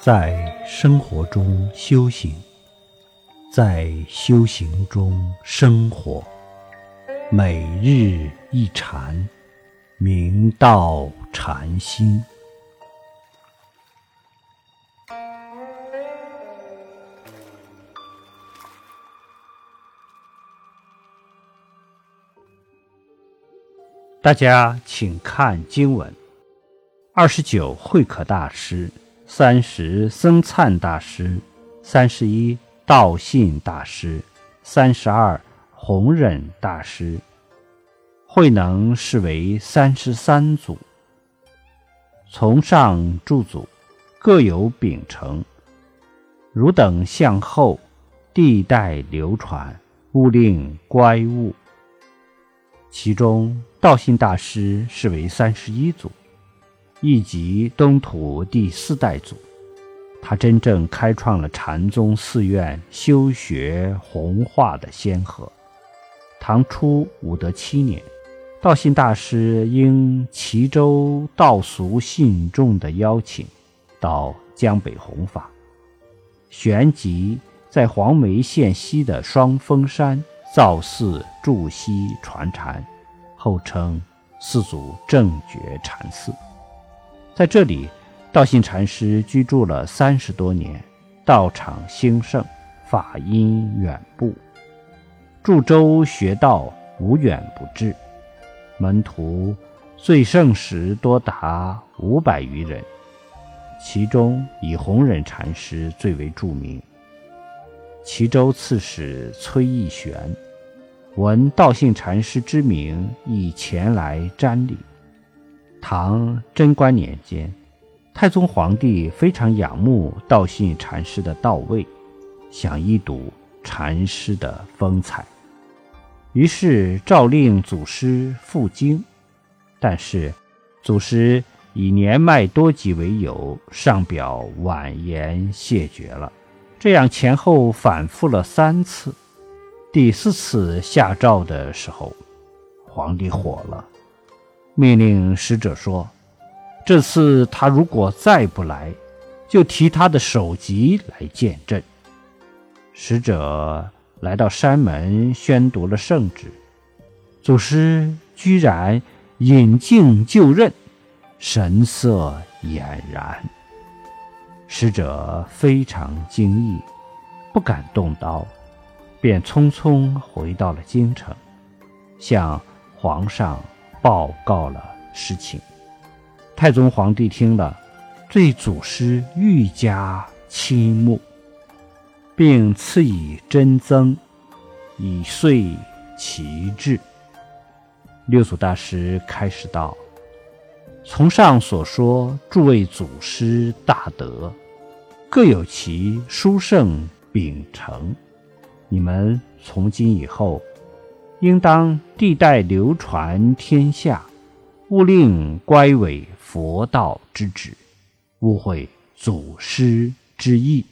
在生活中修行，在修行中生活，每日一禅，明道禅心。大家请看经文：二十九慧可大师。三十僧璨大师，三十一道信大师，三十二弘忍大师，慧能是为三十三祖。从上诸祖各有秉承，汝等向后，地代流传，勿令乖误。其中道信大师是为三十一祖。亦即东土第四代祖，他真正开创了禅宗寺院修学弘化的先河。唐初武德七年，道信大师应齐州道俗信众的邀请，到江北弘法，旋即在黄梅县西的双峰山造寺筑西传禅，后称四祖正觉禅寺。在这里，道信禅师居住了三十多年，道场兴盛，法音远布，驻州学道无远不至，门徒最盛时多达五百余人，其中以弘忍禅师最为著名。齐州刺史崔义玄闻道信禅师之名，亦前来瞻礼。唐贞观年间，太宗皇帝非常仰慕道信禅师的道位，想一睹禅师的风采，于是诏令祖师赴京。但是，祖师以年迈多疾为由，上表婉言谢绝了。这样前后反复了三次。第四次下诏的时候，皇帝火了。命令使者说：“这次他如果再不来，就提他的首级来见朕。”使者来到山门，宣读了圣旨。祖师居然引颈就任，神色俨然。使者非常惊异，不敢动刀，便匆匆回到了京城，向皇上。报告了事情，太宗皇帝听了，对祖师愈加倾慕，并赐以真增，以遂其志。六祖大师开始道：“从上所说诸位祖师大德，各有其殊胜秉承，你们从今以后。”应当地代流传天下，勿令乖违佛道之旨，误会祖师之意。